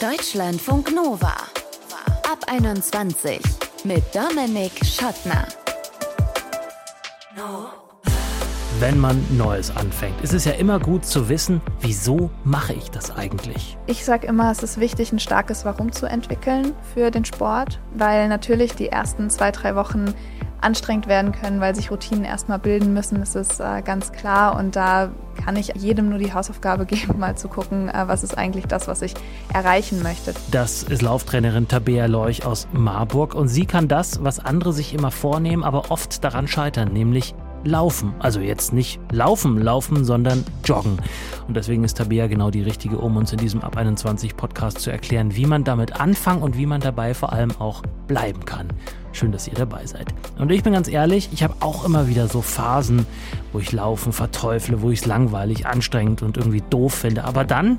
Deutschlandfunk Nova. Ab 21 mit Dominik Schottner. Wenn man Neues anfängt, ist es ja immer gut zu wissen, wieso mache ich das eigentlich? Ich sage immer, es ist wichtig, ein starkes Warum zu entwickeln für den Sport, weil natürlich die ersten zwei, drei Wochen anstrengend werden können, weil sich Routinen erstmal bilden müssen, das ist äh, ganz klar. Und da kann ich jedem nur die Hausaufgabe geben, mal zu gucken, äh, was ist eigentlich das, was ich erreichen möchte. Das ist Lauftrainerin Tabea Leuch aus Marburg und sie kann das, was andere sich immer vornehmen, aber oft daran scheitern, nämlich Laufen. Also jetzt nicht laufen, laufen, sondern joggen. Und deswegen ist Tabea genau die richtige, um uns in diesem Ab 21 Podcast zu erklären, wie man damit anfangen und wie man dabei vor allem auch bleiben kann. Schön, dass ihr dabei seid. Und ich bin ganz ehrlich, ich habe auch immer wieder so Phasen, wo ich Laufen verteufle, wo ich es langweilig, anstrengend und irgendwie doof finde. Aber dann,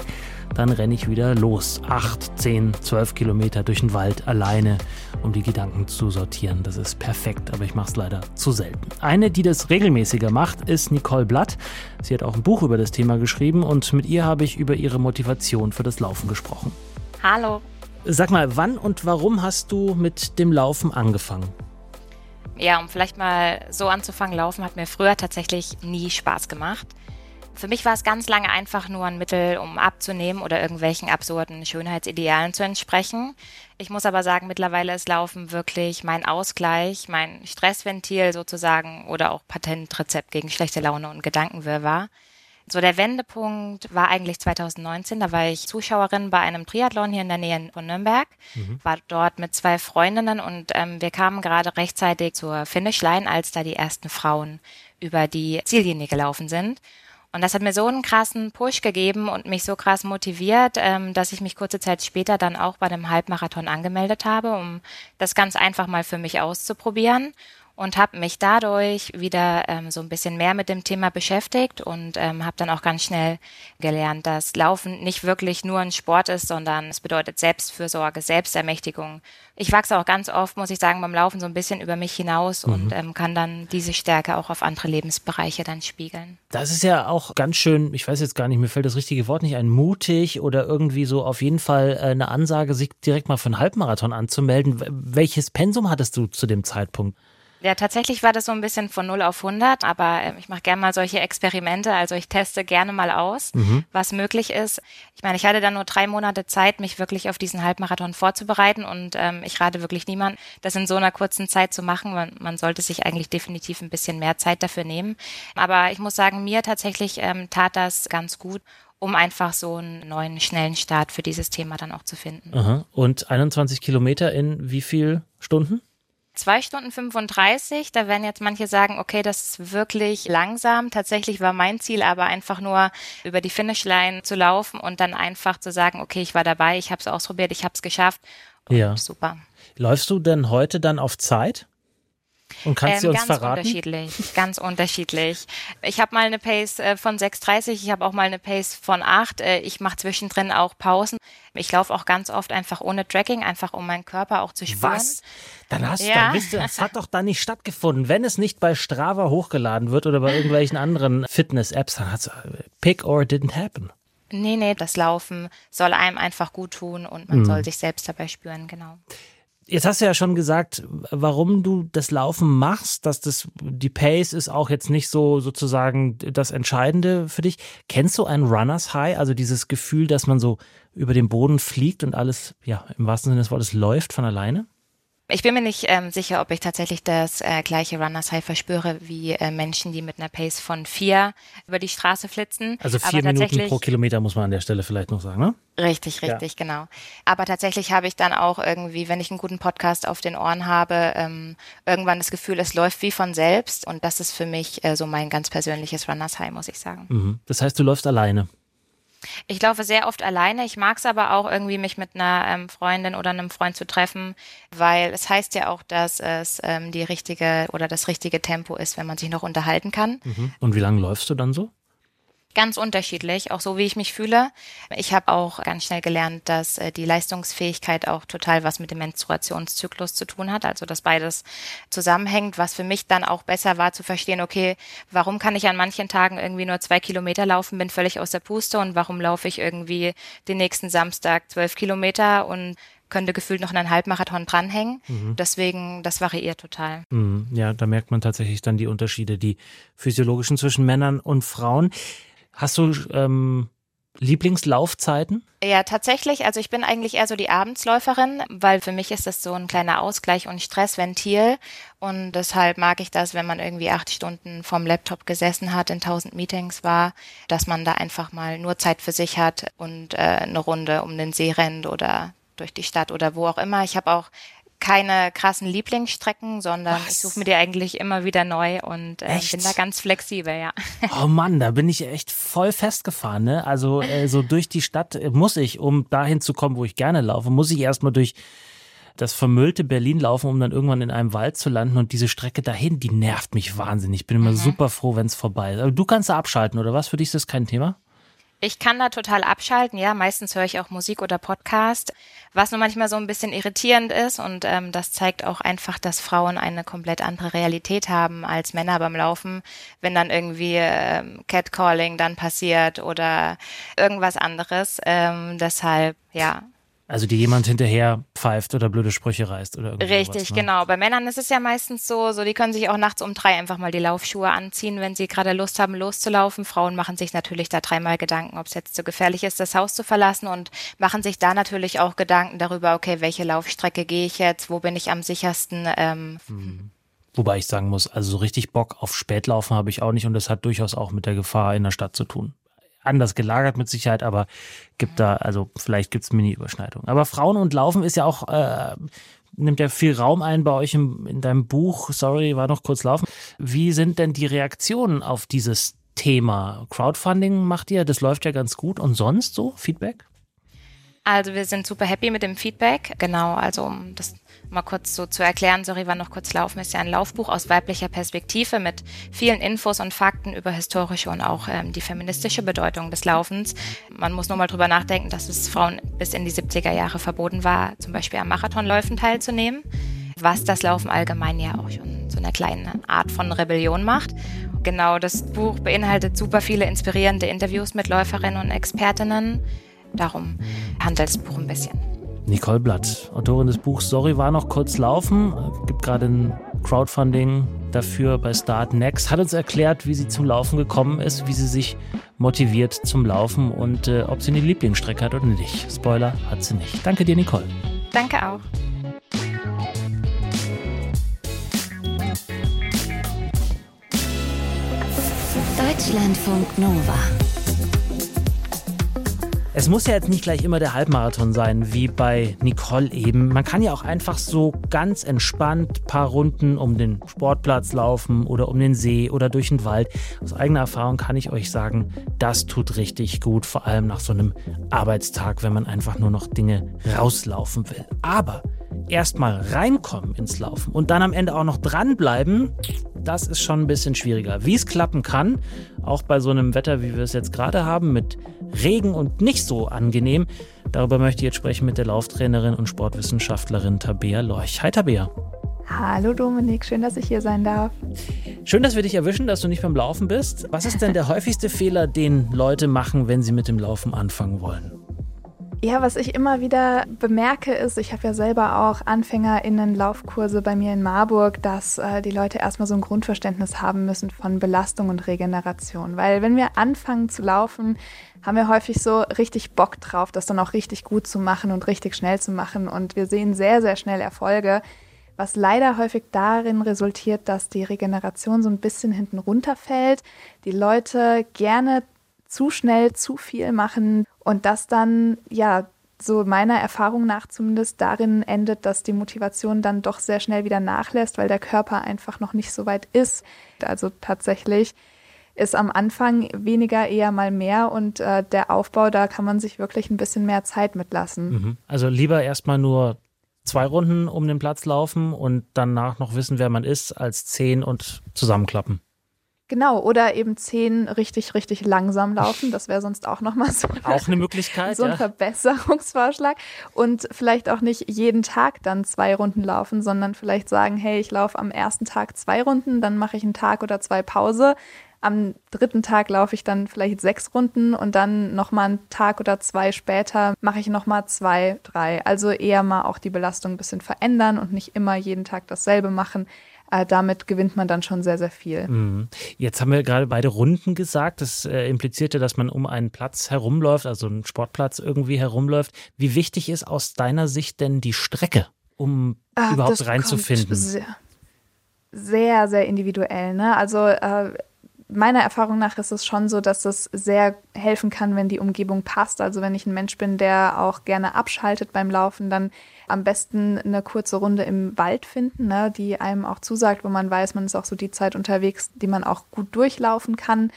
dann renne ich wieder los. Acht, zehn, zwölf Kilometer durch den Wald alleine, um die Gedanken zu sortieren. Das ist perfekt, aber ich mache es leider zu selten. Eine, die das regelmäßiger macht, ist Nicole Blatt. Sie hat auch ein Buch über das Thema geschrieben und mit ihr habe ich über ihre Motivation für das Laufen gesprochen. Hallo. Sag mal, wann und warum hast du mit dem Laufen angefangen? Ja, um vielleicht mal so anzufangen, Laufen hat mir früher tatsächlich nie Spaß gemacht. Für mich war es ganz lange einfach nur ein Mittel, um abzunehmen oder irgendwelchen absurden Schönheitsidealen zu entsprechen. Ich muss aber sagen, mittlerweile ist Laufen wirklich mein Ausgleich, mein Stressventil sozusagen oder auch Patentrezept gegen schlechte Laune und Gedankenwirrwarr. So der Wendepunkt war eigentlich 2019. Da war ich Zuschauerin bei einem Triathlon hier in der Nähe von Nürnberg. Mhm. War dort mit zwei Freundinnen und ähm, wir kamen gerade rechtzeitig zur Finishline, als da die ersten Frauen über die Ziellinie gelaufen sind. Und das hat mir so einen krassen Push gegeben und mich so krass motiviert, ähm, dass ich mich kurze Zeit später dann auch bei dem Halbmarathon angemeldet habe, um das ganz einfach mal für mich auszuprobieren und habe mich dadurch wieder ähm, so ein bisschen mehr mit dem Thema beschäftigt und ähm, habe dann auch ganz schnell gelernt, dass Laufen nicht wirklich nur ein Sport ist, sondern es bedeutet Selbstfürsorge, Selbstermächtigung. Ich wachse auch ganz oft, muss ich sagen, beim Laufen so ein bisschen über mich hinaus mhm. und ähm, kann dann diese Stärke auch auf andere Lebensbereiche dann spiegeln. Das ist ja auch ganz schön, ich weiß jetzt gar nicht, mir fällt das richtige Wort nicht ein, mutig oder irgendwie so auf jeden Fall äh, eine Ansage, sich direkt mal für einen Halbmarathon anzumelden. Welches Pensum hattest du zu dem Zeitpunkt? Ja, tatsächlich war das so ein bisschen von 0 auf 100, aber ähm, ich mache gerne mal solche Experimente. Also ich teste gerne mal aus, mhm. was möglich ist. Ich meine, ich hatte dann nur drei Monate Zeit, mich wirklich auf diesen Halbmarathon vorzubereiten und ähm, ich rate wirklich niemand, das in so einer kurzen Zeit zu machen. Man, man, sollte sich eigentlich definitiv ein bisschen mehr Zeit dafür nehmen. Aber ich muss sagen, mir tatsächlich ähm, tat das ganz gut um einfach so einen neuen, schnellen Start für dieses Thema dann auch zu finden. Aha. Und 21 Kilometer in wie viel Stunden? Zwei Stunden 35, da werden jetzt manche sagen, okay, das ist wirklich langsam. Tatsächlich war mein Ziel aber einfach nur über die Finishline zu laufen und dann einfach zu sagen, okay, ich war dabei, ich habe es ausprobiert, ich habe es geschafft. Und ja. Super. Läufst du denn heute dann auf Zeit? Und kannst ähm, du uns ganz verraten? unterschiedlich, ganz unterschiedlich. Ich habe mal eine Pace äh, von 6,30, ich habe auch mal eine Pace von 8. Äh, ich mache zwischendrin auch Pausen. Ich laufe auch ganz oft einfach ohne Tracking, einfach um meinen Körper auch zu spüren. Was? Dann hast ja. dann bist du, es hat doch da nicht stattgefunden. Wenn es nicht bei Strava hochgeladen wird oder bei irgendwelchen anderen Fitness-Apps, dann hat es äh, pick or didn't happen. Nee, nee, das Laufen soll einem einfach gut tun und man mhm. soll sich selbst dabei spüren, genau. Jetzt hast du ja schon gesagt, warum du das Laufen machst, dass das die Pace ist auch jetzt nicht so sozusagen das Entscheidende für dich. Kennst du ein Runners High, also dieses Gefühl, dass man so über den Boden fliegt und alles, ja, im wahrsten Sinne des Wortes läuft von alleine? Ich bin mir nicht ähm, sicher, ob ich tatsächlich das äh, gleiche Runners High verspüre wie äh, Menschen, die mit einer Pace von vier über die Straße flitzen. Also vier Aber Minuten pro Kilometer muss man an der Stelle vielleicht noch sagen, ne? Richtig, richtig, ja. genau. Aber tatsächlich habe ich dann auch irgendwie, wenn ich einen guten Podcast auf den Ohren habe, ähm, irgendwann das Gefühl, es läuft wie von selbst. Und das ist für mich äh, so mein ganz persönliches Runners High, muss ich sagen. Mhm. Das heißt, du läufst alleine? Ich laufe sehr oft alleine. Ich mag es aber auch irgendwie, mich mit einer ähm, Freundin oder einem Freund zu treffen, weil es heißt ja auch, dass es ähm, die richtige oder das richtige Tempo ist, wenn man sich noch unterhalten kann. Mhm. Und wie lange läufst du dann so? Ganz unterschiedlich, auch so wie ich mich fühle. Ich habe auch ganz schnell gelernt, dass äh, die Leistungsfähigkeit auch total was mit dem Menstruationszyklus zu tun hat, also dass beides zusammenhängt, was für mich dann auch besser war zu verstehen, okay, warum kann ich an manchen Tagen irgendwie nur zwei Kilometer laufen, bin völlig aus der Puste und warum laufe ich irgendwie den nächsten Samstag zwölf Kilometer und könnte gefühlt noch einen Halbmarathon dranhängen. Mhm. Deswegen, das variiert total. Mhm. Ja, da merkt man tatsächlich dann die Unterschiede, die physiologischen zwischen Männern und Frauen. Hast du ähm, Lieblingslaufzeiten? Ja, tatsächlich. Also ich bin eigentlich eher so die Abendsläuferin, weil für mich ist das so ein kleiner Ausgleich und Stressventil. Und deshalb mag ich das, wenn man irgendwie acht Stunden vom Laptop gesessen hat, in tausend Meetings war, dass man da einfach mal nur Zeit für sich hat und äh, eine Runde um den See rennt oder durch die Stadt oder wo auch immer. Ich habe auch keine krassen Lieblingsstrecken, sondern Was? ich suche mir die eigentlich immer wieder neu und äh, bin da ganz flexibel, ja. Oh Mann, da bin ich echt voll festgefahren, ne? Also äh, so durch die Stadt äh, muss ich, um dahin zu kommen, wo ich gerne laufe, muss ich erstmal durch das vermüllte Berlin laufen, um dann irgendwann in einem Wald zu landen und diese Strecke dahin, die nervt mich wahnsinnig. Ich bin immer mhm. super froh, wenn es vorbei ist. Aber du kannst da abschalten, oder was? Für dich ist das kein Thema? Ich kann da total abschalten, ja. Meistens höre ich auch Musik oder Podcast, was nur manchmal so ein bisschen irritierend ist und ähm, das zeigt auch einfach, dass Frauen eine komplett andere Realität haben als Männer beim Laufen, wenn dann irgendwie ähm, Catcalling dann passiert oder irgendwas anderes. Ähm, deshalb, ja, also die jemand hinterher pfeift oder blöde Sprüche reißt oder. Richtig, ne? genau. Bei Männern ist es ja meistens so, so die können sich auch nachts um drei einfach mal die Laufschuhe anziehen, wenn sie gerade Lust haben, loszulaufen. Frauen machen sich natürlich da dreimal Gedanken, ob es jetzt zu so gefährlich ist, das Haus zu verlassen und machen sich da natürlich auch Gedanken darüber, okay, welche Laufstrecke gehe ich jetzt, wo bin ich am sichersten. Ähm, mhm. Wobei ich sagen muss, also so richtig Bock auf Spätlaufen habe ich auch nicht und das hat durchaus auch mit der Gefahr in der Stadt zu tun anders gelagert mit Sicherheit, aber gibt da, also vielleicht gibt es Mini-Überschneidungen. Aber Frauen und Laufen ist ja auch, äh, nimmt ja viel Raum ein bei euch im, in deinem Buch. Sorry, war noch kurz laufen. Wie sind denn die Reaktionen auf dieses Thema? Crowdfunding macht ihr, das läuft ja ganz gut. Und sonst so? Feedback? Also wir sind super happy mit dem Feedback. Genau, also um das mal kurz so zu erklären, sorry, war noch kurz laufen, ist ja ein Laufbuch aus weiblicher Perspektive mit vielen Infos und Fakten über historische und auch ähm, die feministische Bedeutung des Laufens. Man muss nur mal drüber nachdenken, dass es Frauen bis in die 70er Jahre verboten war, zum Beispiel am Marathonläufen teilzunehmen, was das Laufen allgemein ja auch schon so eine kleine Art von Rebellion macht. Genau, das Buch beinhaltet super viele inspirierende Interviews mit Läuferinnen und Expertinnen. Darum handelt das Buch ein bisschen. Nicole Blatt, Autorin des Buchs Sorry war noch kurz laufen, gibt gerade ein Crowdfunding dafür bei Start Next, hat uns erklärt, wie sie zum Laufen gekommen ist, wie sie sich motiviert zum Laufen und äh, ob sie eine Lieblingsstrecke hat oder nicht. Spoiler hat sie nicht. Danke dir, Nicole. Danke auch. Deutschlandfunk Nova. Es muss ja jetzt nicht gleich immer der Halbmarathon sein, wie bei Nicole eben. Man kann ja auch einfach so ganz entspannt paar Runden um den Sportplatz laufen oder um den See oder durch den Wald. Aus eigener Erfahrung kann ich euch sagen, das tut richtig gut, vor allem nach so einem Arbeitstag, wenn man einfach nur noch Dinge rauslaufen will. Aber erstmal reinkommen ins Laufen und dann am Ende auch noch dranbleiben, das ist schon ein bisschen schwieriger. Wie es klappen kann, auch bei so einem Wetter, wie wir es jetzt gerade haben, mit Regen und nicht so angenehm, darüber möchte ich jetzt sprechen mit der Lauftrainerin und Sportwissenschaftlerin Tabea Lorch. Hi Tabea. Hallo Dominik, schön, dass ich hier sein darf. Schön, dass wir dich erwischen, dass du nicht beim Laufen bist. Was ist denn der häufigste Fehler, den Leute machen, wenn sie mit dem Laufen anfangen wollen? Ja, was ich immer wieder bemerke, ist, ich habe ja selber auch AnfängerInnen-Laufkurse bei mir in Marburg, dass äh, die Leute erstmal so ein Grundverständnis haben müssen von Belastung und Regeneration. Weil wenn wir anfangen zu laufen, haben wir häufig so richtig Bock drauf, das dann auch richtig gut zu machen und richtig schnell zu machen. Und wir sehen sehr, sehr schnell Erfolge, was leider häufig darin resultiert, dass die Regeneration so ein bisschen hinten runterfällt, die Leute gerne zu schnell zu viel machen und das dann, ja, so meiner Erfahrung nach zumindest darin endet, dass die Motivation dann doch sehr schnell wieder nachlässt, weil der Körper einfach noch nicht so weit ist. Also tatsächlich ist am Anfang weniger eher mal mehr und äh, der Aufbau, da kann man sich wirklich ein bisschen mehr Zeit mitlassen. Mhm. Also lieber erstmal nur zwei Runden um den Platz laufen und danach noch wissen, wer man ist, als zehn und zusammenklappen. Genau, oder eben zehn richtig, richtig langsam laufen. Das wäre sonst auch nochmal so. Auch eine Möglichkeit. So ein ja. Verbesserungsvorschlag. Und vielleicht auch nicht jeden Tag dann zwei Runden laufen, sondern vielleicht sagen, hey, ich laufe am ersten Tag zwei Runden, dann mache ich einen Tag oder zwei Pause. Am dritten Tag laufe ich dann vielleicht sechs Runden und dann nochmal einen Tag oder zwei später mache ich nochmal zwei, drei. Also eher mal auch die Belastung ein bisschen verändern und nicht immer jeden Tag dasselbe machen damit gewinnt man dann schon sehr, sehr viel. Mhm. Jetzt haben wir gerade beide Runden gesagt. Das äh, implizierte, dass man um einen Platz herumläuft, also einen Sportplatz irgendwie herumläuft. Wie wichtig ist aus deiner Sicht denn die Strecke, um ah, überhaupt reinzufinden? Sehr, sehr, sehr individuell. Ne? Also äh, meiner Erfahrung nach ist es schon so, dass es sehr helfen kann, wenn die Umgebung passt. Also wenn ich ein Mensch bin, der auch gerne abschaltet beim Laufen, dann am besten eine kurze Runde im Wald finden, ne, die einem auch zusagt, wo man weiß, man ist auch so die Zeit unterwegs, die man auch gut durchlaufen kann.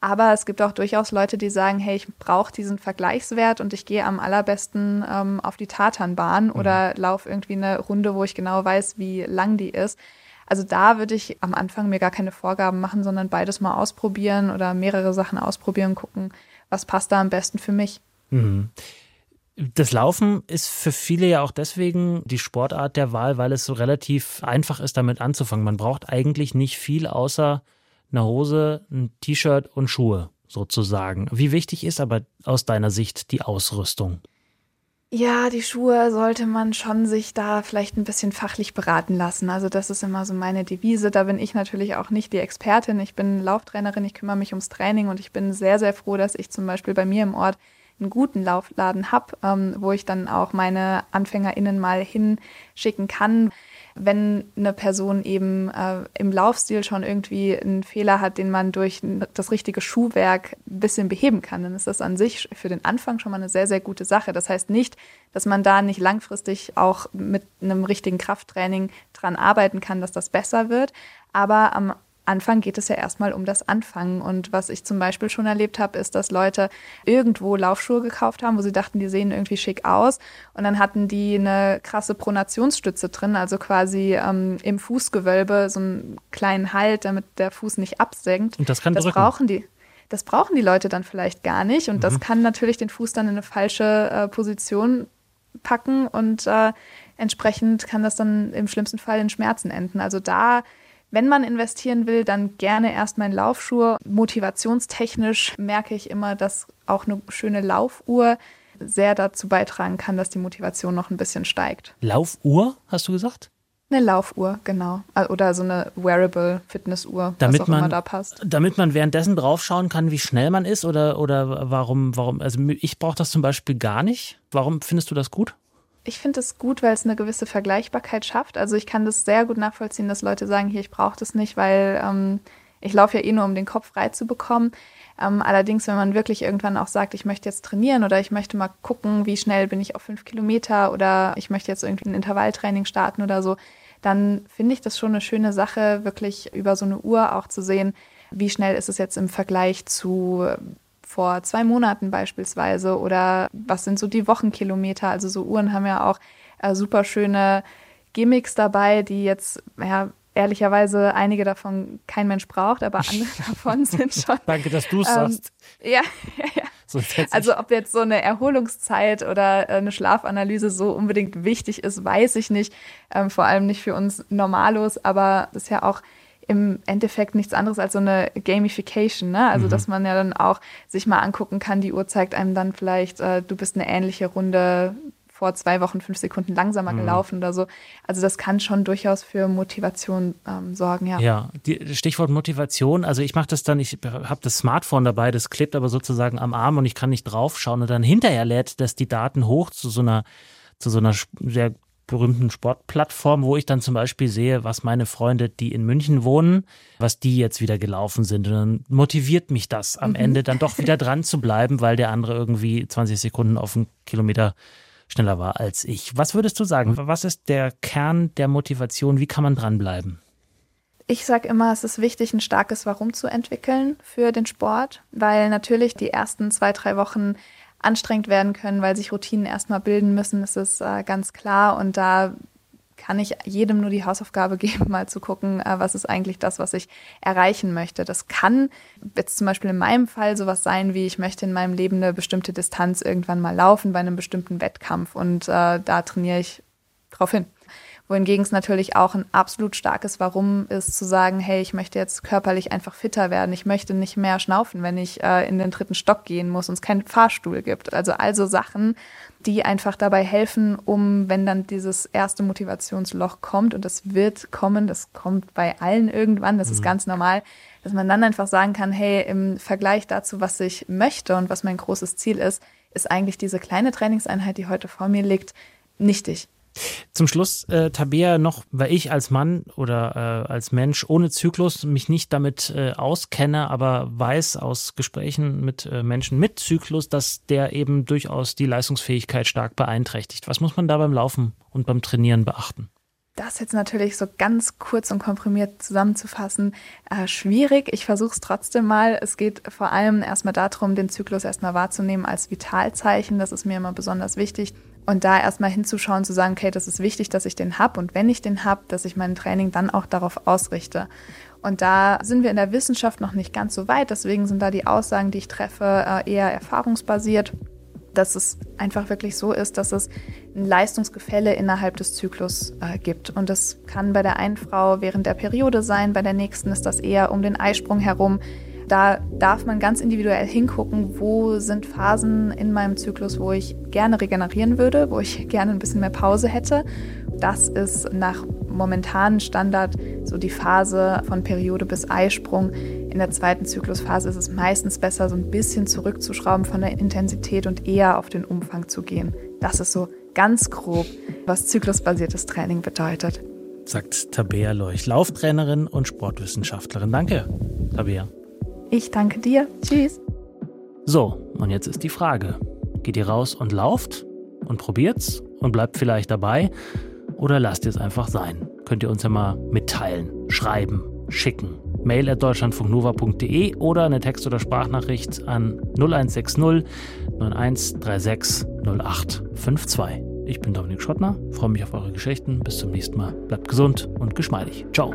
Aber es gibt auch durchaus Leute, die sagen, hey, ich brauche diesen Vergleichswert und ich gehe am allerbesten ähm, auf die Tatanbahn mhm. oder laufe irgendwie eine Runde, wo ich genau weiß, wie lang die ist. Also da würde ich am Anfang mir gar keine Vorgaben machen, sondern beides mal ausprobieren oder mehrere Sachen ausprobieren, gucken, was passt da am besten für mich. Mhm. Das Laufen ist für viele ja auch deswegen die Sportart der Wahl, weil es so relativ einfach ist, damit anzufangen. Man braucht eigentlich nicht viel außer eine Hose, ein T-Shirt und Schuhe sozusagen. Wie wichtig ist aber aus deiner Sicht die Ausrüstung? Ja, die Schuhe sollte man schon sich da vielleicht ein bisschen fachlich beraten lassen. Also das ist immer so meine Devise. Da bin ich natürlich auch nicht die Expertin. Ich bin Lauftrainerin, ich kümmere mich ums Training und ich bin sehr, sehr froh, dass ich zum Beispiel bei mir im Ort einen guten Laufladen habe, ähm, wo ich dann auch meine AnfängerInnen mal hinschicken kann wenn eine Person eben äh, im Laufstil schon irgendwie einen Fehler hat, den man durch das richtige Schuhwerk ein bisschen beheben kann, dann ist das an sich für den Anfang schon mal eine sehr, sehr gute Sache. Das heißt nicht, dass man da nicht langfristig auch mit einem richtigen Krafttraining dran arbeiten kann, dass das besser wird. Aber am Anfang geht es ja erstmal um das Anfangen. Und was ich zum Beispiel schon erlebt habe, ist, dass Leute irgendwo Laufschuhe gekauft haben, wo sie dachten, die sehen irgendwie schick aus. Und dann hatten die eine krasse Pronationsstütze drin, also quasi ähm, im Fußgewölbe so einen kleinen Halt, damit der Fuß nicht absenkt. Und das kann das drücken. brauchen die. Das brauchen die Leute dann vielleicht gar nicht. Und mhm. das kann natürlich den Fuß dann in eine falsche äh, Position packen und äh, entsprechend kann das dann im schlimmsten Fall in Schmerzen enden. Also da wenn man investieren will, dann gerne erstmal in Laufschuhe. Motivationstechnisch merke ich immer, dass auch eine schöne Laufuhr sehr dazu beitragen kann, dass die Motivation noch ein bisschen steigt. Laufuhr, hast du gesagt? Eine Laufuhr, genau. Oder so eine wearable Fitnessuhr, damit was auch man, immer da passt. Damit man währenddessen draufschauen kann, wie schnell man ist oder, oder warum, warum, also ich brauche das zum Beispiel gar nicht. Warum findest du das gut? Ich finde es gut, weil es eine gewisse Vergleichbarkeit schafft. Also ich kann das sehr gut nachvollziehen, dass Leute sagen, hier, ich brauche das nicht, weil ähm, ich laufe ja eh nur, um den Kopf frei zu bekommen. Ähm, allerdings, wenn man wirklich irgendwann auch sagt, ich möchte jetzt trainieren oder ich möchte mal gucken, wie schnell bin ich auf fünf Kilometer oder ich möchte jetzt irgendwie ein Intervalltraining starten oder so, dann finde ich das schon eine schöne Sache, wirklich über so eine Uhr auch zu sehen, wie schnell ist es jetzt im Vergleich zu vor zwei Monaten beispielsweise oder was sind so die Wochenkilometer. Also so Uhren haben ja auch äh, super schöne Gimmicks dabei, die jetzt ja, ehrlicherweise einige davon kein Mensch braucht, aber andere davon sind schon. Danke, dass du es ähm, sagst. Ja, ja, ja. Also ob jetzt so eine Erholungszeit oder äh, eine Schlafanalyse so unbedingt wichtig ist, weiß ich nicht. Ähm, vor allem nicht für uns Normalos, aber das ist ja auch im Endeffekt nichts anderes als so eine Gamification, ne? Also, mhm. dass man ja dann auch sich mal angucken kann, die Uhr zeigt einem dann vielleicht, äh, du bist eine ähnliche Runde vor zwei Wochen fünf Sekunden langsamer mhm. gelaufen oder so. Also das kann schon durchaus für Motivation ähm, sorgen, ja. Ja, die, Stichwort Motivation. Also ich mache das dann, ich habe das Smartphone dabei, das klebt aber sozusagen am Arm und ich kann nicht draufschauen und dann hinterher lädt das die Daten hoch zu so einer zu so einer sehr berühmten Sportplattformen, wo ich dann zum Beispiel sehe, was meine Freunde, die in München wohnen, was die jetzt wieder gelaufen sind. Und dann motiviert mich das am mhm. Ende dann doch wieder dran zu bleiben, weil der andere irgendwie 20 Sekunden auf einen Kilometer schneller war als ich. Was würdest du sagen? Was ist der Kern der Motivation? Wie kann man dranbleiben? Ich sage immer, es ist wichtig, ein starkes Warum zu entwickeln für den Sport, weil natürlich die ersten zwei, drei Wochen anstrengend werden können, weil sich Routinen erstmal bilden müssen, das ist äh, ganz klar. Und da kann ich jedem nur die Hausaufgabe geben, mal zu gucken, äh, was ist eigentlich das, was ich erreichen möchte. Das kann jetzt zum Beispiel in meinem Fall sowas sein, wie ich möchte in meinem Leben eine bestimmte Distanz irgendwann mal laufen bei einem bestimmten Wettkampf und äh, da trainiere ich drauf hin wohingegen es natürlich auch ein absolut starkes Warum ist, zu sagen, hey, ich möchte jetzt körperlich einfach fitter werden. Ich möchte nicht mehr schnaufen, wenn ich äh, in den dritten Stock gehen muss und es keinen Fahrstuhl gibt. Also also Sachen, die einfach dabei helfen, um, wenn dann dieses erste Motivationsloch kommt, und das wird kommen, das kommt bei allen irgendwann, das mhm. ist ganz normal, dass man dann einfach sagen kann, hey, im Vergleich dazu, was ich möchte und was mein großes Ziel ist, ist eigentlich diese kleine Trainingseinheit, die heute vor mir liegt, nichtig. Zum Schluss, äh, Tabea, noch, weil ich als Mann oder äh, als Mensch ohne Zyklus mich nicht damit äh, auskenne, aber weiß aus Gesprächen mit äh, Menschen mit Zyklus, dass der eben durchaus die Leistungsfähigkeit stark beeinträchtigt. Was muss man da beim Laufen und beim Trainieren beachten? Das jetzt natürlich so ganz kurz und komprimiert zusammenzufassen, äh, schwierig. Ich versuche es trotzdem mal. Es geht vor allem erstmal darum, den Zyklus erstmal wahrzunehmen als Vitalzeichen. Das ist mir immer besonders wichtig. Und da erstmal hinzuschauen, zu sagen, okay, das ist wichtig, dass ich den habe und wenn ich den habe, dass ich mein Training dann auch darauf ausrichte. Und da sind wir in der Wissenschaft noch nicht ganz so weit, deswegen sind da die Aussagen, die ich treffe, äh, eher erfahrungsbasiert, dass es einfach wirklich so ist, dass es ein Leistungsgefälle innerhalb des Zyklus äh, gibt. Und das kann bei der einen Frau während der Periode sein, bei der nächsten ist das eher um den Eisprung herum da darf man ganz individuell hingucken, wo sind Phasen in meinem Zyklus, wo ich gerne regenerieren würde, wo ich gerne ein bisschen mehr Pause hätte. Das ist nach momentanen Standard so die Phase von Periode bis Eisprung. In der zweiten Zyklusphase ist es meistens besser, so ein bisschen zurückzuschrauben von der Intensität und eher auf den Umfang zu gehen. Das ist so ganz grob, was zyklusbasiertes Training bedeutet. Sagt Tabea Leuch, Lauftrainerin und Sportwissenschaftlerin. Danke, Tabea. Ich danke dir. Tschüss. So, und jetzt ist die Frage. Geht ihr raus und lauft und probiert's und bleibt vielleicht dabei oder lasst ihr es einfach sein? Könnt ihr uns ja mal mitteilen, schreiben, schicken. Mail at deutschlandfunknova.de oder eine Text- oder Sprachnachricht an 0160 9136 0852. Ich bin Dominik Schottner, freue mich auf eure Geschichten. Bis zum nächsten Mal. Bleibt gesund und geschmeidig. Ciao.